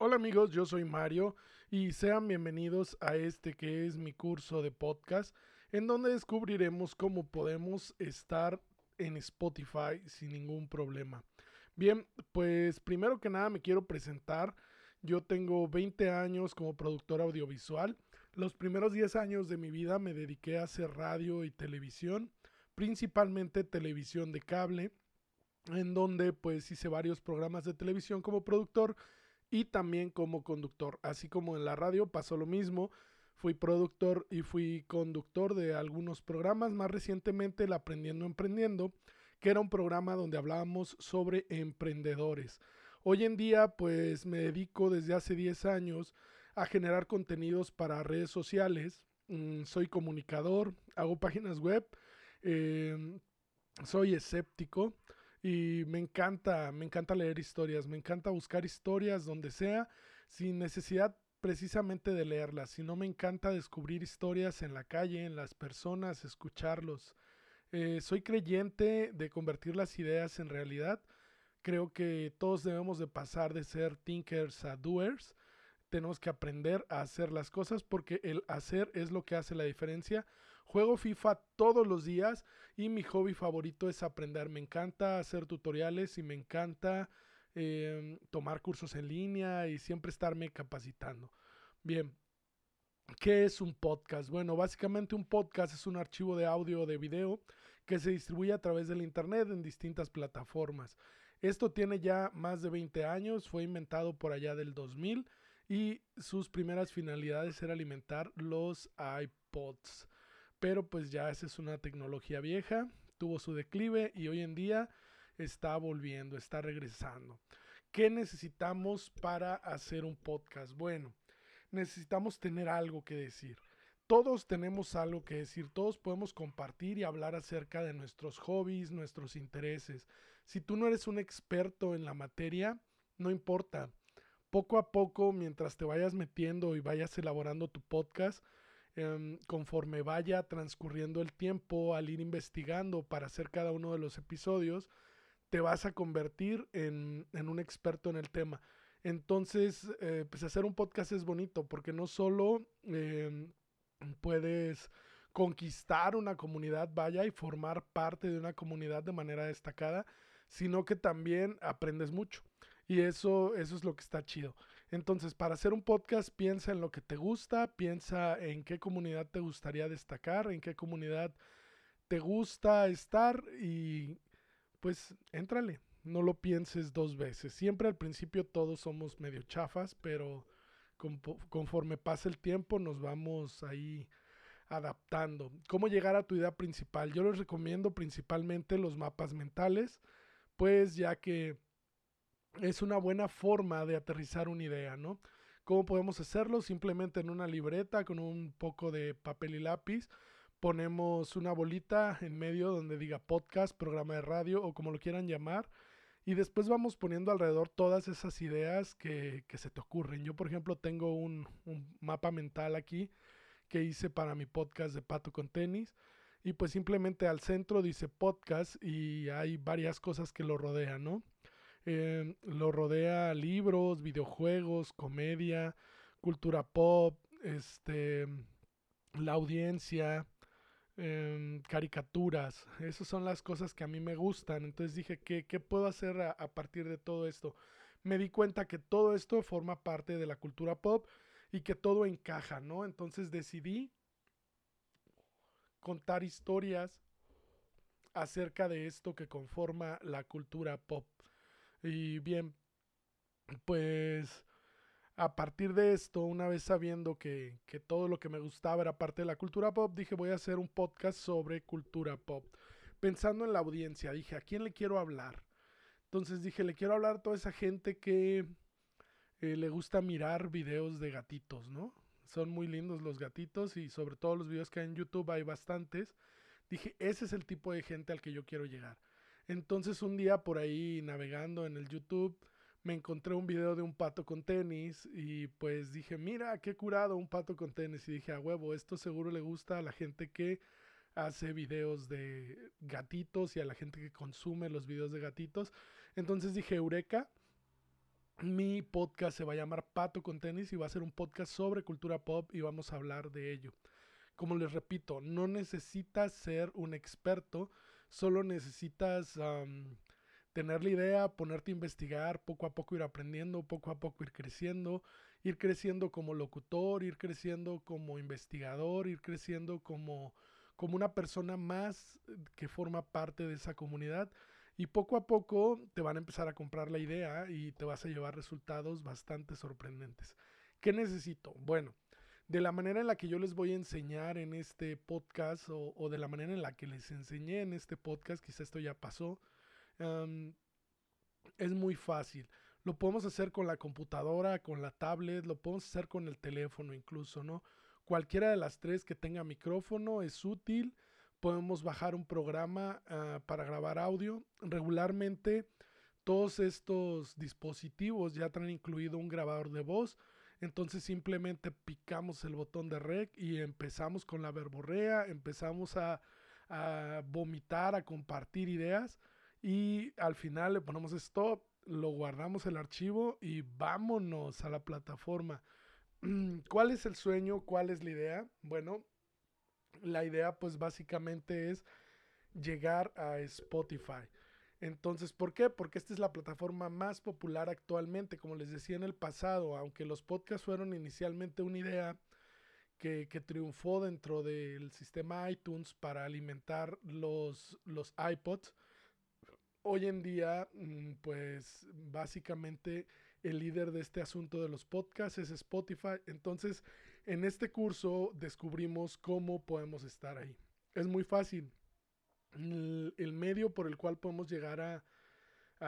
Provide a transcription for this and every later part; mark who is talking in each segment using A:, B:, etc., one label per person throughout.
A: Hola amigos, yo soy Mario y sean bienvenidos a este que es mi curso de podcast en donde descubriremos cómo podemos estar en Spotify sin ningún problema. Bien, pues primero que nada me quiero presentar. Yo tengo 20 años como productor audiovisual. Los primeros 10 años de mi vida me dediqué a hacer radio y televisión, principalmente televisión de cable, en donde pues hice varios programas de televisión como productor y también como conductor. Así como en la radio pasó lo mismo. Fui productor y fui conductor de algunos programas. Más recientemente el Aprendiendo Emprendiendo, que era un programa donde hablábamos sobre emprendedores. Hoy en día pues me dedico desde hace 10 años a generar contenidos para redes sociales. Mm, soy comunicador, hago páginas web, em, soy escéptico y me encanta, me encanta leer historias, me encanta buscar historias donde sea, sin necesidad precisamente de leerlas, sino me encanta descubrir historias en la calle, en las personas, escucharlos. Eh, soy creyente de convertir las ideas en realidad. Creo que todos debemos de pasar de ser thinkers a doers. Tenemos que aprender a hacer las cosas porque el hacer es lo que hace la diferencia. Juego FIFA todos los días y mi hobby favorito es aprender. Me encanta hacer tutoriales y me encanta em, tomar cursos en línea y siempre estarme capacitando. Bien, ¿qué es un podcast? Bueno, básicamente un podcast es un archivo de audio o de video que se distribuye a través del Internet en distintas plataformas. Esto tiene ya más de 20 años, fue inventado por allá del 2000 y sus primeras finalidades era alimentar los iPods pero pues ya esa es una tecnología vieja, tuvo su declive y hoy en día está volviendo, está regresando. ¿Qué necesitamos para hacer un podcast? Bueno, necesitamos tener algo que decir. Todos tenemos algo que decir, todos podemos compartir y hablar acerca de nuestros hobbies, nuestros intereses. Si tú no eres un experto en la materia, no importa. Poco a poco, mientras te vayas metiendo y vayas elaborando tu podcast, Em, conforme vaya transcurriendo el tiempo, al ir investigando para hacer cada uno de los episodios, te vas a convertir en, un experto en el tema. Entonces, eh, pues hacer un podcast es bonito porque no solo em, puedes conquistar una comunidad, vaya, y formar parte de una comunidad de manera destacada, sino que también aprendes mucho. Y eso, eso es lo que está chido. Entonces, para hacer un podcast, piensa en lo que te gusta, piensa en qué comunidad te gustaría destacar, en qué comunidad te gusta estar y pues éntrale. No lo pienses dos veces. Siempre al principio todos somos medio chafas, pero conforme pasa el tiempo nos vamos ahí adaptando. ¿Cómo llegar a tu idea principal? Yo les recomiendo principalmente los mapas mentales, pues ya que es una buena forma de aterrizar una idea, ¿no? ¿Cómo podemos hacerlo? Simplemente en una libreta con un poco de papel y lápiz ponemos una bolita en medio donde diga podcast, programa de radio o como lo quieran llamar. Y después vamos poniendo alrededor todas esas ideas que, se te ocurren. Yo, por ejemplo, tengo un, un, mapa mental aquí que hice para mi podcast de Pato con tenis. Y pues simplemente al centro dice podcast y hay varias cosas que lo rodean, ¿no? Em, lo rodea libros, videojuegos, comedia, cultura pop, este, la audiencia, em, caricaturas. Esas son las cosas que a mí me gustan. Entonces dije, ¿qué, qué puedo hacer a, a partir de todo esto? Me di cuenta que todo esto forma parte de la cultura pop y que todo encaja, ¿no? Entonces decidí contar historias acerca de esto que conforma la cultura pop. Y bien, pues a partir de esto, una vez sabiendo que, que, todo lo que me gustaba era parte de la cultura pop, dije voy a hacer un podcast sobre cultura pop. Pensando en la audiencia, dije, ¿a quién le quiero hablar? Entonces dije, le quiero hablar a toda esa gente que eh, le gusta mirar videos de gatitos, ¿no? Son muy lindos los gatitos y sobre todo los videos que hay en YouTube hay bastantes. Dije, ese es el tipo de gente al que yo quiero llegar. Entonces un día por ahí navegando en el YouTube me encontré un video de un pato con tenis y pues dije, mira, qué curado un pato con tenis. Y dije, a huevo, esto seguro le gusta a la gente que hace videos de gatitos y a la gente que consume los videos de gatitos. Entonces dije, Eureka, mi podcast se va a llamar Pato con tenis y va a ser un podcast sobre cultura pop y vamos a hablar de ello. Como les repito, no necesitas ser un experto, solo necesitas tener la idea, ponerte a investigar, poco a poco ir aprendiendo, poco a poco ir creciendo, ir creciendo como locutor, ir creciendo como investigador, ir creciendo como, como una persona más que forma parte de esa comunidad. Y poco a poco te van a empezar a comprar la idea y te vas a llevar resultados bastante sorprendentes. ¿Qué necesito? Bueno, de la manera en la que yo les voy a enseñar en este podcast o, de la manera en la que les enseñé en este podcast, quizá esto ya pasó, es muy fácil. Lo podemos hacer con la computadora, con la tablet, lo podemos hacer con el teléfono incluso, ¿no? Cualquiera de las tres que tenga micrófono es útil podemos bajar un programa ah, para grabar audio. Regularmente todos estos dispositivos ya traen incluido un grabador de voz. Entonces simplemente picamos el botón de rec y empezamos con la verborrea, empezamos a, a vomitar, a compartir ideas y al final le ponemos stop, lo guardamos el archivo y vámonos a la plataforma. ¿Cuál es el sueño? ¿Cuál es la idea? Bueno, la idea pues básicamente es llegar a Spotify. Entonces, ¿por qué? Porque esta es la plataforma más popular actualmente. Como les decía en el pasado, aunque los podcasts fueron inicialmente una idea que, triunfó dentro del sistema iTunes para alimentar los, los iPods, hoy en día, mm, pues básicamente el líder de este asunto de los podcasts es Spotify. Entonces, en este curso descubrimos cómo podemos estar ahí. Es muy fácil. El, medio por el cual podemos llegar a,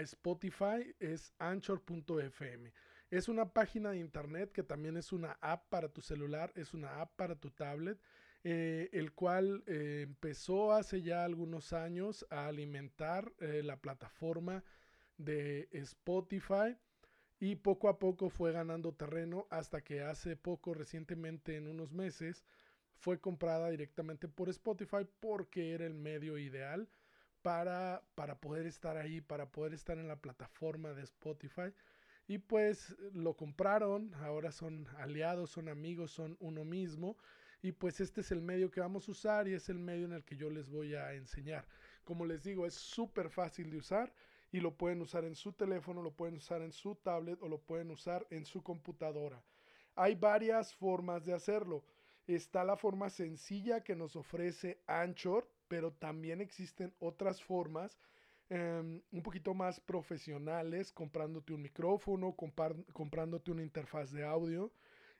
A: Spotify es anchor.fm. Es una página de internet que también es una app para tu celular, es una app para tu tablet, eh, el cual eh, empezó hace ya algunos años a alimentar eh, la plataforma de Spotify y poco a poco fue ganando terreno hasta que hace poco, recientemente en unos meses, fue comprada directamente por Spotify porque era el medio ideal para, para poder estar ahí, para poder estar en la plataforma de Spotify. Y pues lo compraron, ahora son aliados, son amigos, son uno mismo. Y pues este es el medio que vamos a usar y es el medio en el que yo les voy a enseñar. Como les digo, es súper fácil de usar y lo pueden usar en su teléfono, lo pueden usar en su tablet o lo pueden usar en su computadora. Hay varias formas de hacerlo. Está la forma sencilla que nos ofrece Anchor, pero también existen otras formas em, un poquito más profesionales, comprándote un micrófono, comprándote una interfaz de audio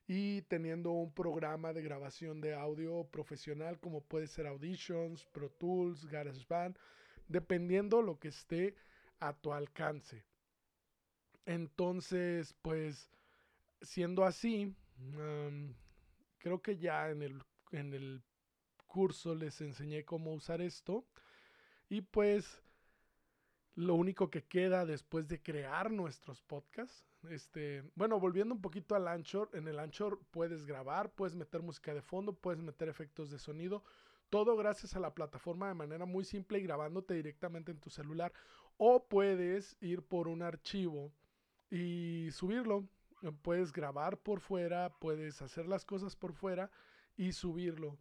A: y teniendo un programa de grabación de audio profesional como puede ser Auditions, Pro Tools, GarageBand, dependiendo lo que esté a tu alcance. Entonces, pues, siendo así, creo que ya en el, en el curso les enseñé cómo usar esto. Y pues, lo único que queda después de crear nuestros podcasts, este, bueno, volviendo un poquito al Anchor, en el Anchor puedes grabar, puedes meter música de fondo, puedes meter efectos de sonido, todo gracias a la plataforma de manera muy simple y grabándote directamente en tu celular. O puedes ir por un archivo y subirlo. Puedes grabar por fuera, puedes hacer las cosas por fuera y subirlo.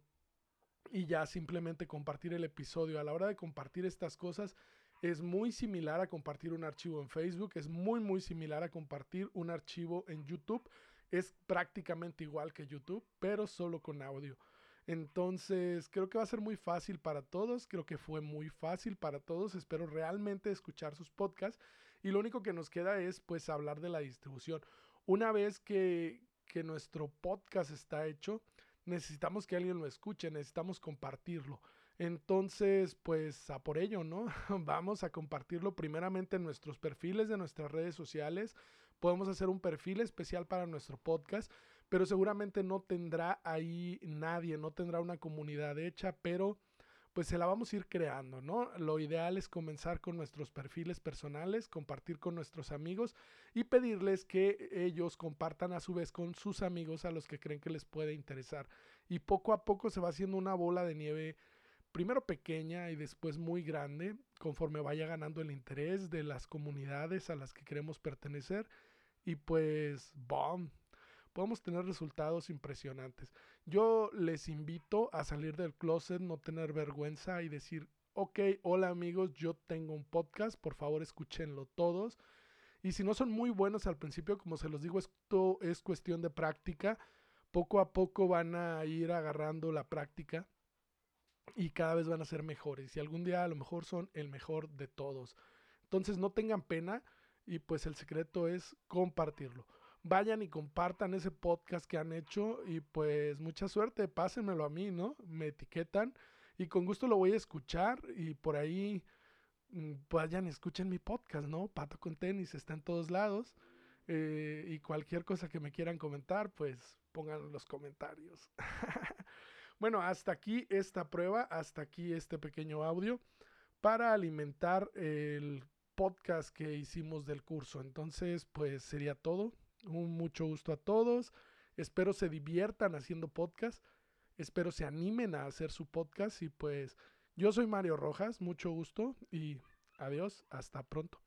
A: Y ya simplemente compartir el episodio. A la hora de compartir estas cosas es muy similar a compartir un archivo en Facebook, es muy muy similar a compartir un archivo en YouTube. Es prácticamente igual que YouTube, pero solo con audio. Entonces, creo que va a ser muy fácil para todos, creo que fue muy fácil para todos, espero realmente escuchar sus podcasts y lo único que nos queda es pues hablar de la distribución. Una vez que, que nuestro podcast está hecho, necesitamos que alguien lo escuche, necesitamos compartirlo. Entonces, pues a por ello, ¿no? Vamos a compartirlo primeramente en nuestros perfiles de nuestras redes sociales. Podemos hacer un perfil especial para nuestro podcast pero seguramente no tendrá ahí nadie, no tendrá una comunidad hecha, pero pues se la vamos a ir creando, ¿no? Lo ideal es comenzar con nuestros perfiles personales, compartir con nuestros amigos y pedirles que ellos compartan a su vez con sus amigos a los que creen que les puede interesar. Y poco a poco se va haciendo una bola de nieve, primero pequeña y después muy grande, conforme vaya ganando el interés de las comunidades a las que queremos pertenecer y pues, ¡bom! Podemos tener resultados impresionantes. Yo les invito a salir del closet, no tener vergüenza y decir, ok, hola amigos, yo tengo un podcast, por favor escúchenlo todos. Y si no son muy buenos al principio, como se los digo, esto es cuestión de práctica. Poco a poco van a ir agarrando la práctica y cada vez van a ser mejores. Y algún día a lo mejor son el mejor de todos. Entonces no tengan pena y pues el secreto es compartirlo. Vayan y compartan ese podcast que han hecho y pues mucha suerte, pásenmelo a mí, ¿no? Me etiquetan y con gusto lo voy a escuchar y por ahí mm, vayan escuchen mi podcast, ¿no? Pato con tenis está en todos lados. Eh, y cualquier cosa que me quieran comentar, pues pongan en los comentarios. bueno, hasta aquí esta prueba, hasta aquí este pequeño audio para alimentar el podcast que hicimos del curso. Entonces, pues sería todo. Un mucho gusto a todos. Espero se diviertan haciendo podcast. Espero se animen a hacer su podcast. Y pues yo soy Mario Rojas. Mucho gusto y adiós. Hasta pronto.